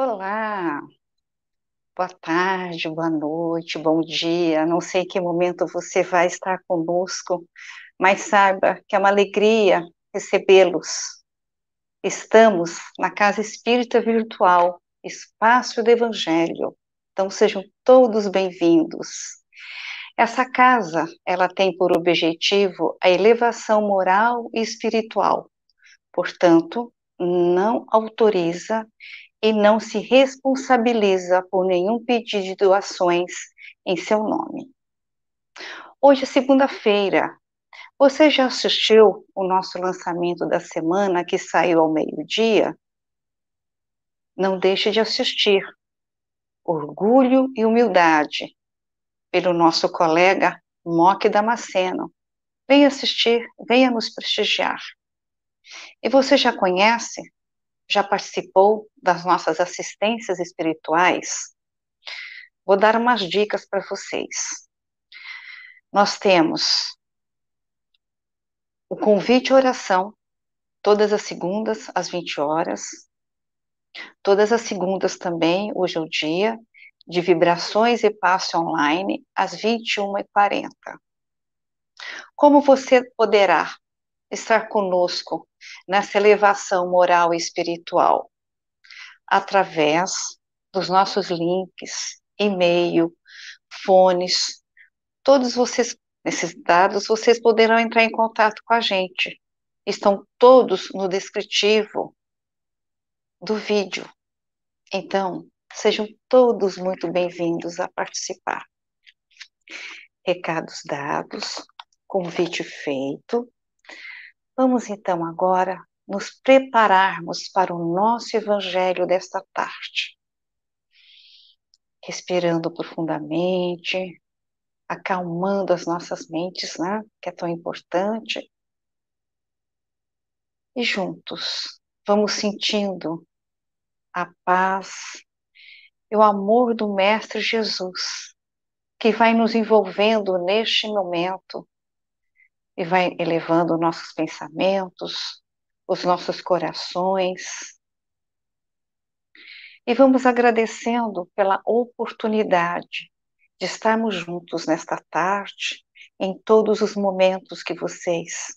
Olá, boa tarde, boa noite, bom dia. Não sei que momento você vai estar conosco, mas saiba que é uma alegria recebê-los. Estamos na Casa Espírita Virtual, Espaço do Evangelho. Então sejam todos bem-vindos. Essa casa, ela tem por objetivo a elevação moral e espiritual. Portanto, não autoriza e não se responsabiliza por nenhum pedido de doações em seu nome. Hoje é segunda-feira. Você já assistiu o nosso lançamento da semana que saiu ao meio-dia? Não deixe de assistir. Orgulho e Humildade, pelo nosso colega Moque Damasceno. Venha assistir, venha nos prestigiar. E você já conhece já participou das nossas assistências espirituais, vou dar umas dicas para vocês. Nós temos o convite à oração, todas as segundas, às 20 horas. Todas as segundas também, hoje é o dia, de vibrações e passe online, às 21h40. Como você poderá estar conosco nessa elevação moral e espiritual? Através dos nossos links, e-mail, fones, todos vocês, nesses dados, vocês poderão entrar em contato com a gente. Estão todos no descritivo do vídeo. Então, sejam todos muito bem-vindos a participar. Recados dados, convite feito. Vamos então agora nos prepararmos para o nosso evangelho desta tarde. Respirando profundamente, acalmando as nossas mentes, né? Que é tão importante. E juntos, vamos sentindo a paz e o amor do Mestre Jesus, que vai nos envolvendo neste momento e vai elevando nossos pensamentos, os nossos corações. E vamos agradecendo pela oportunidade de estarmos juntos nesta tarde, em todos os momentos que vocês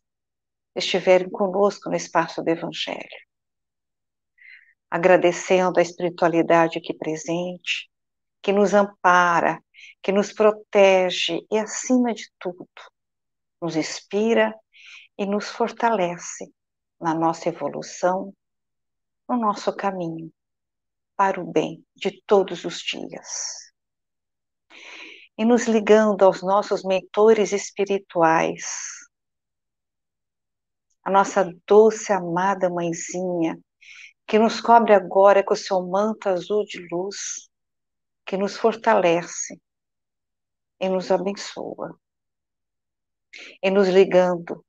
estiverem conosco no espaço do Evangelho. Agradecendo a espiritualidade aqui presente, que nos ampara, que nos protege e, acima de tudo, nos inspira e nos fortalece na nossa evolução, no nosso caminho para o bem de todos os dias. E nos ligando aos nossos mentores espirituais, a nossa doce, amada mãezinha, que nos cobre agora com o seu manto azul de luz, que nos fortalece e nos abençoa e nos ligando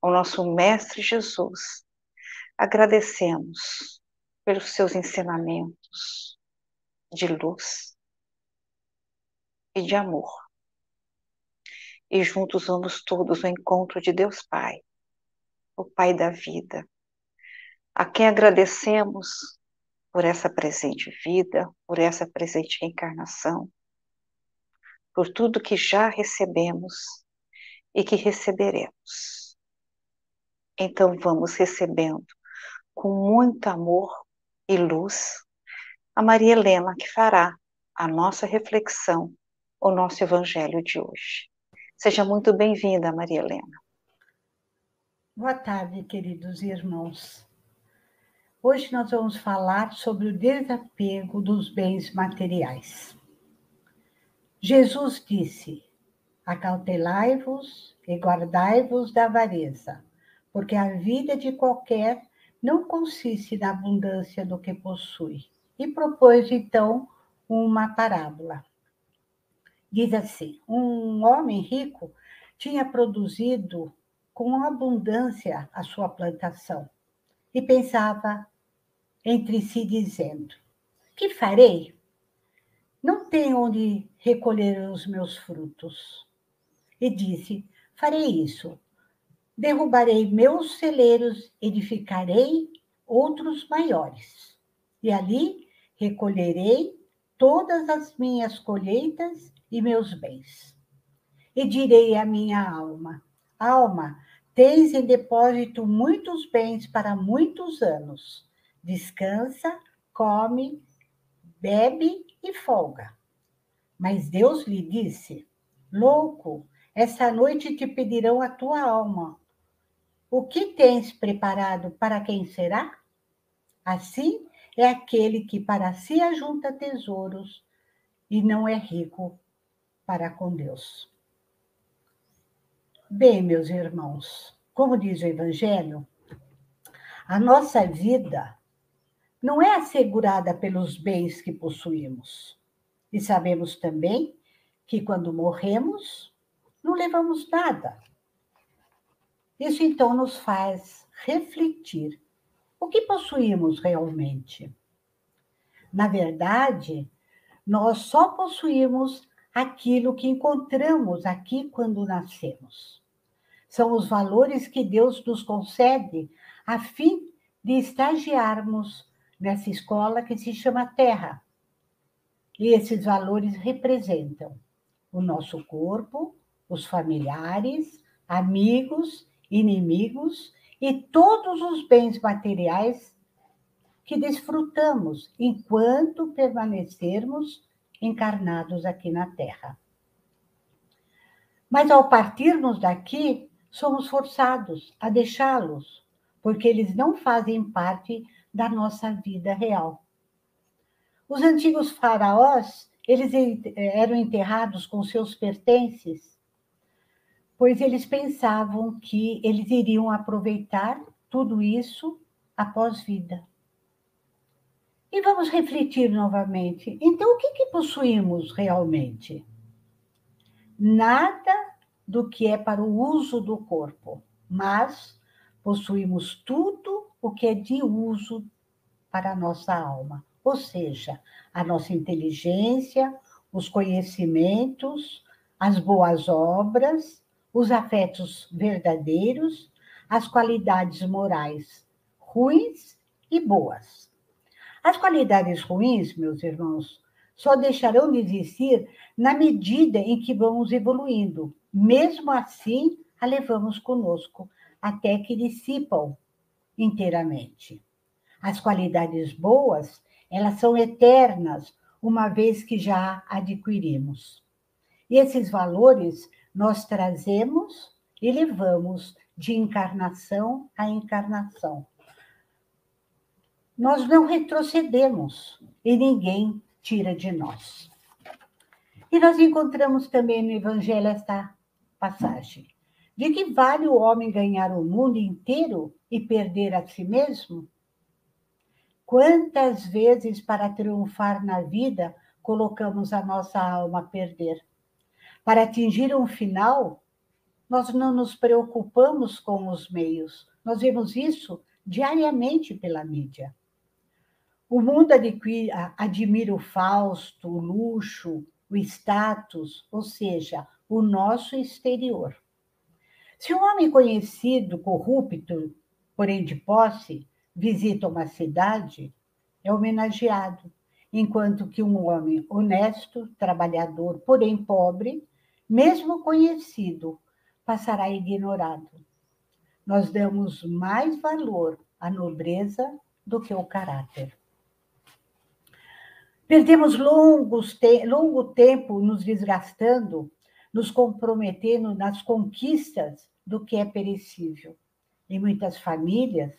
ao nosso Mestre Jesus, agradecemos pelos seus ensinamentos de luz e de amor. E juntos vamos todos ao encontro de Deus Pai, o Pai da vida, a quem agradecemos por essa presente vida, por essa presente reencarnação, por tudo que já recebemos e que receberemos. Então vamos recebendo com muito amor e luz a Maria Helena que fará a nossa reflexão, o nosso evangelho de hoje. Seja muito bem-vinda, Maria Helena. Boa tarde, queridos irmãos. Hoje nós vamos falar sobre o desapego dos bens materiais. Jesus disse: Acautelai-vos e guardai-vos da avareza, porque a vida de qualquer não consiste na abundância do que possui. E propôs então uma parábola. Diz assim: um homem rico tinha produzido com abundância a sua plantação e pensava entre si, dizendo: Que farei? Não tenho onde recolher os meus frutos e disse: Farei isso. Derrubarei meus celeiros, edificarei outros maiores, e ali recolherei todas as minhas colheitas e meus bens. E direi à minha alma: Alma, tens em depósito muitos bens para muitos anos. Descansa, come, bebe e folga. Mas Deus lhe disse: Louco, esta noite te pedirão a tua alma. O que tens preparado para quem será? Assim é aquele que para si ajunta tesouros e não é rico para com Deus. Bem, meus irmãos, como diz o Evangelho, a nossa vida não é assegurada pelos bens que possuímos. E sabemos também que quando morremos, não levamos nada. Isso então nos faz refletir o que possuímos realmente. Na verdade, nós só possuímos aquilo que encontramos aqui quando nascemos. São os valores que Deus nos concede a fim de estagiarmos nessa escola que se chama Terra. E esses valores representam o nosso corpo, os familiares, amigos, inimigos e todos os bens materiais que desfrutamos enquanto permanecermos encarnados aqui na Terra. Mas ao partirmos daqui, somos forçados a deixá-los, porque eles não fazem parte da nossa vida real. Os antigos faraós, eles eram enterrados com seus pertences, pois eles pensavam que eles iriam aproveitar tudo isso após vida. E vamos refletir novamente. Então, o que, que possuímos realmente? Nada do que é para o uso do corpo, mas possuímos tudo o que é de uso para a nossa alma, ou seja, a nossa inteligência, os conhecimentos, as boas obras, os afetos verdadeiros, as qualidades morais ruins e boas. As qualidades ruins, meus irmãos, só deixarão de existir na medida em que vamos evoluindo. Mesmo assim, a levamos conosco até que dissipam inteiramente. As qualidades boas, elas são eternas, uma vez que já adquirimos. E esses valores nós trazemos e levamos de encarnação a encarnação nós não retrocedemos e ninguém tira de nós. E nós encontramos também no Evangelho esta passagem: de que vale o homem ganhar o mundo inteiro e perder a si mesmo? Quantas vezes, para triunfar na vida, colocamos a nossa alma a perder? Para atingir um final, nós não nos preocupamos com os meios. Nós vemos isso diariamente pela mídia. O mundo admira o fausto, o luxo, o status, ou seja, o nosso exterior. Se um homem conhecido, corrupto, porém de posse, visita uma cidade, é homenageado, enquanto que um homem honesto, trabalhador, porém pobre, mesmo conhecido, passará ignorado. Nós damos mais valor à nobreza do que ao caráter. Perdemos longos te longo tempo nos desgastando, nos comprometendo nas conquistas do que é perecível. Em muitas famílias,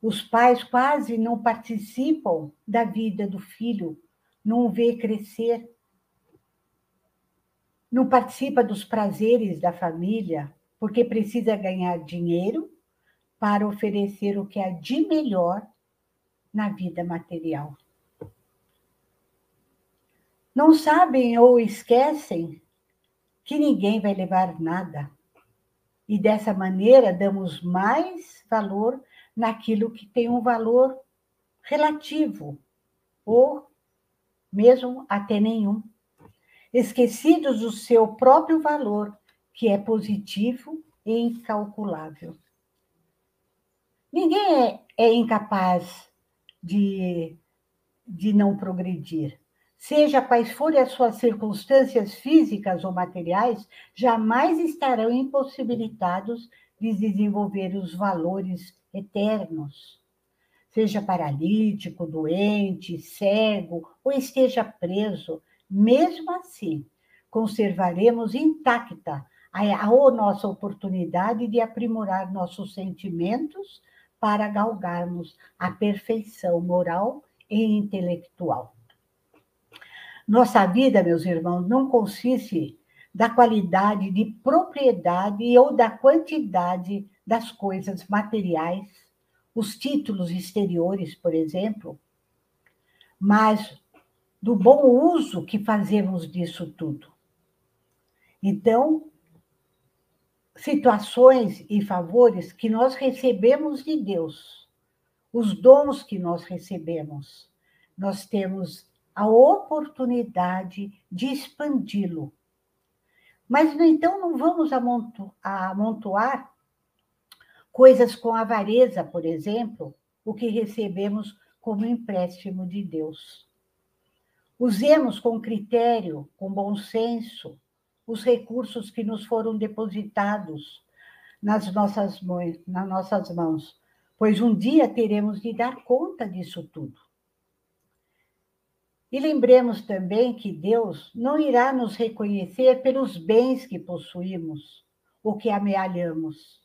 os pais quase não participam da vida do filho, não o vê crescer, não participa dos prazeres da família, porque precisa ganhar dinheiro para oferecer o que há de melhor na vida material não sabem ou esquecem que ninguém vai levar nada. E dessa maneira damos mais valor naquilo que tem um valor relativo, ou mesmo até nenhum. Esquecidos do seu próprio valor, que é positivo e incalculável. Ninguém é, é incapaz de de não progredir. Seja quais forem as suas circunstâncias físicas ou materiais, jamais estarão impossibilitados de desenvolver os valores eternos. Seja paralítico, doente, cego ou esteja preso, mesmo assim, conservaremos intacta a, a nossa oportunidade de aprimorar nossos sentimentos para galgarmos a perfeição moral e intelectual. Nossa vida, meus irmãos, não consiste da qualidade de propriedade ou da quantidade das coisas materiais, os títulos exteriores, por exemplo, mas do bom uso que fazemos disso tudo. Então, situações e favores que nós recebemos de Deus, os dons que nós recebemos, nós temos a oportunidade de expandi-lo. Mas, então, não vamos amontoar coisas com avareza, por exemplo, o que recebemos como empréstimo de Deus. Usemos com critério, com bom senso, os recursos que nos foram depositados nas nossas mãos, nas nossas mãos, pois um dia teremos de dar conta disso tudo. E lembremos também que Deus não irá nos reconhecer pelos bens que possuímos ou que amealhamos,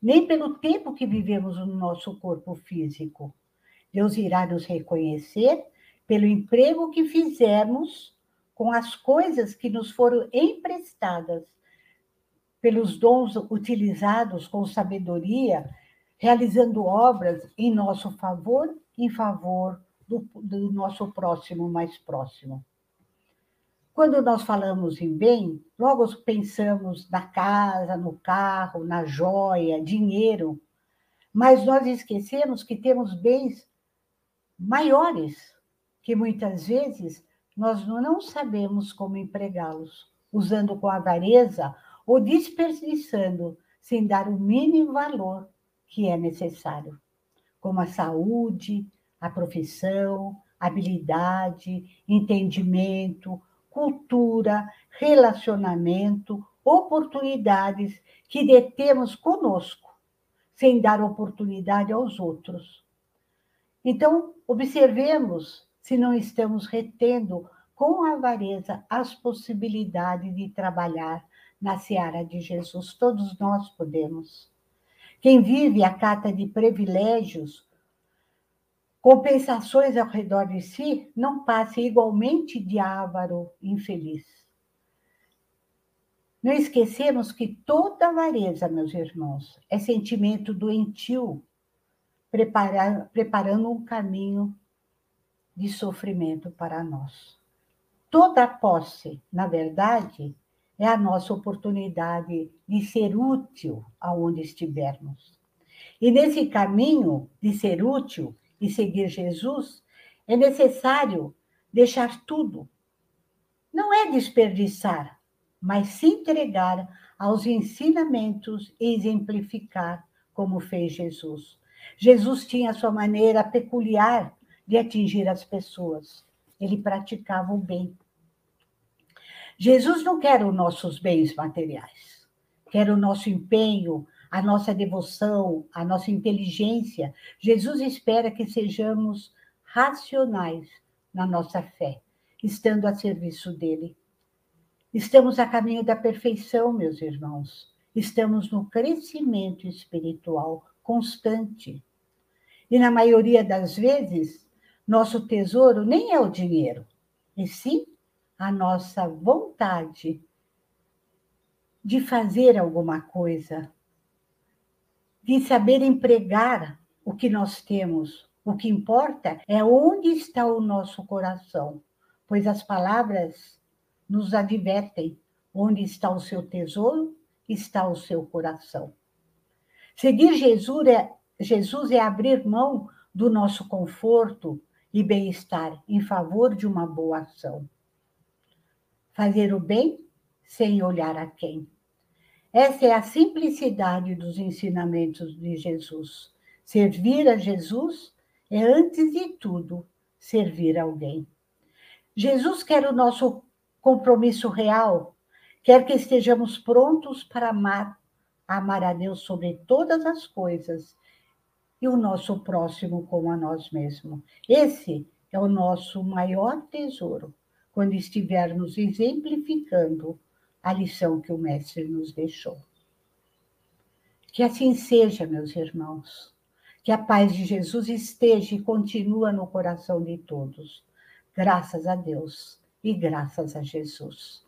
nem pelo tempo que vivemos no nosso corpo físico. Deus irá nos reconhecer pelo emprego que fizermos com as coisas que nos foram emprestadas, pelos dons utilizados com sabedoria, realizando obras em nosso favor, em favor do, do nosso próximo mais próximo. Quando nós falamos em bem, logo pensamos na casa, no carro, na joia, dinheiro, mas nós esquecemos que temos bens maiores, que muitas vezes nós não sabemos como empregá-los, usando com avareza ou desperdiçando sem dar o mínimo valor que é necessário, como a saúde, a profissão, habilidade, entendimento, cultura, relacionamento, oportunidades que detemos conosco, sem dar oportunidade aos outros. Então, observemos se não estamos retendo com avareza as possibilidades de trabalhar na seara de Jesus. Todos nós podemos. Quem vive a cata de privilégios, compensações ao redor de si, não passe igualmente de avaro infeliz. Não esquecemos que toda avareza, meus irmãos, é sentimento doentio, preparando um caminho de sofrimento para nós. Toda posse, na verdade, é a nossa oportunidade de ser útil aonde estivermos. E nesse caminho de ser útil e seguir Jesus, é necessário deixar tudo. Não é desperdiçar, mas se entregar aos ensinamentos e exemplificar como fez Jesus. Jesus tinha a sua maneira peculiar de atingir as pessoas. Ele praticava o bem. Jesus não quer os nossos bens materiais, quer o nosso empenho, a nossa devoção, a nossa inteligência. Jesus espera que sejamos racionais na nossa fé, estando a serviço dele. Estamos a caminho da perfeição, meus irmãos. Estamos no crescimento espiritual constante. E na maioria das vezes, nosso tesouro nem é o dinheiro, e sim a nossa vontade de fazer alguma coisa, de saber empregar o que nós temos. O que importa é onde está o nosso coração, pois as palavras nos advertem: onde está o seu tesouro, está o seu coração. Seguir Jesus é, Jesus é abrir mão do nosso conforto, e bem-estar em favor de uma boa ação. Fazer o bem sem olhar a quem. Essa é a simplicidade dos ensinamentos de Jesus. Servir a Jesus é, antes de tudo, servir alguém. Jesus quer o nosso compromisso real, quer que estejamos prontos para amar, amar a Deus sobre todas as coisas e o nosso próximo como a nós mesmos. Esse é o nosso maior tesouro quando estivermos exemplificando a lição que o Mestre nos deixou. Que assim seja, meus irmãos. Que a paz de Jesus esteja e continua no coração de todos. Graças a Deus e graças a Jesus.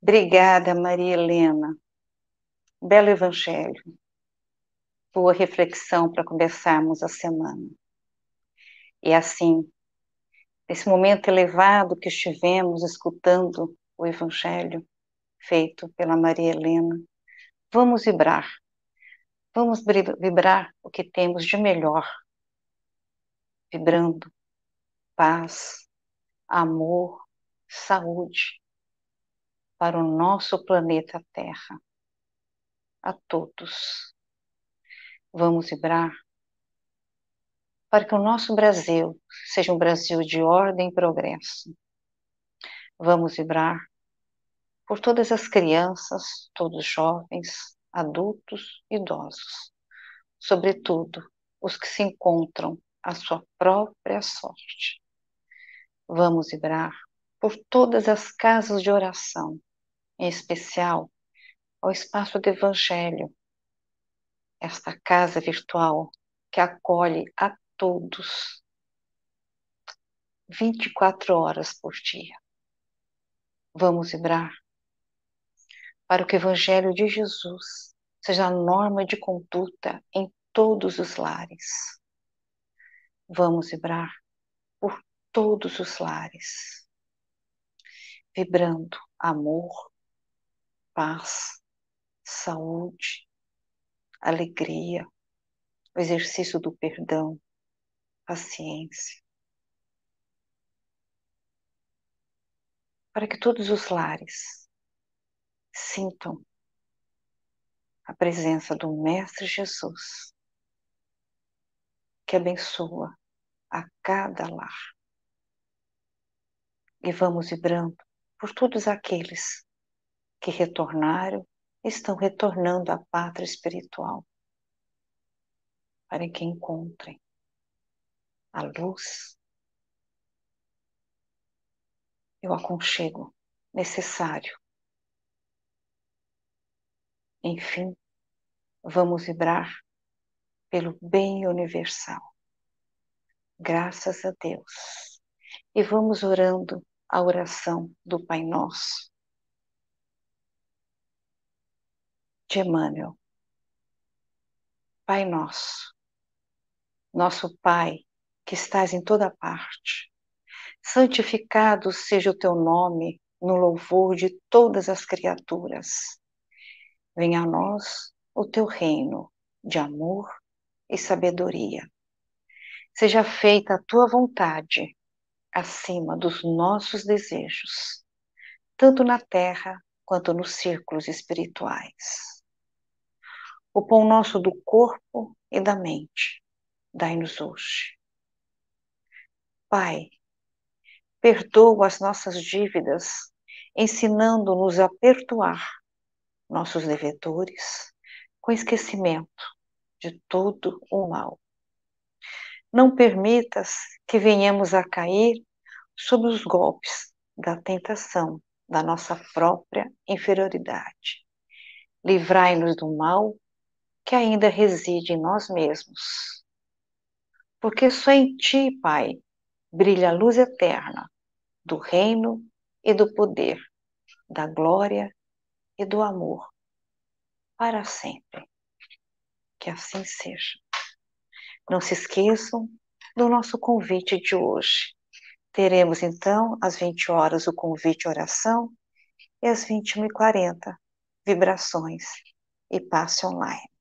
Obrigada, Maria Helena. Belo Evangelho. Boa reflexão para começarmos a semana. E assim, nesse momento elevado que estivemos escutando o Evangelho feito pela Maria Helena, vamos vibrar. Vamos vibrar o que temos de melhor. Vibrando paz, amor, saúde para o nosso planeta Terra. A todos. Vamos vibrar para que o nosso Brasil seja um Brasil de ordem e progresso. Vamos vibrar por todas as crianças, todos os jovens, adultos, idosos, sobretudo os que se encontram à sua própria sorte. Vamos vibrar por todas as casas de oração, em especial ao espaço do Evangelho, esta casa virtual que acolhe a todos 24 horas por dia. Vamos vibrar para que o Evangelho de Jesus seja a norma de conduta em todos os lares. Vamos vibrar por todos os lares, vibrando amor, paz, saúde, alegria, o exercício do perdão, paciência. Para que todos os lares sintam a presença do Mestre Jesus, que abençoa a cada lar. E vamos vibrando por todos aqueles que retornaram, estão retornando à pátria espiritual, para que encontrem a luz e o aconchego necessário. Enfim, vamos vibrar pelo bem universal. Graças a Deus. E vamos orando a oração do Pai Nosso de Emmanuel. Pai Nosso, nosso Pai que estás em toda parte. Santificado seja o teu nome no louvor de todas as criaturas. Venha a nós o teu reino de amor e sabedoria. Seja feita a tua vontade acima dos nossos desejos, tanto na terra quanto nos círculos espirituais. O pão nosso do corpo e da mente, dai-nos hoje Pai, perdoa as nossas dívidas, ensinando-nos a perdoar nossos devedores com esquecimento de todo o mal. Não permitas que venhamos a cair sob os golpes da tentação da nossa própria inferioridade. Livrai-nos do mal que ainda reside em nós mesmos. Porque só em ti, Pai, brilha a luz eterna do reino e do poder, da glória e do amor, para sempre. Que assim seja. Não se esqueçam do nosso convite de hoje. Teremos então às 20 horas o convite oração e às 21h40 vibrações e passe online.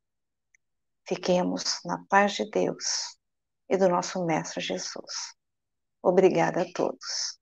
Fiquemos na paz de Deus e do nosso Mestre Jesus. Obrigada a todos.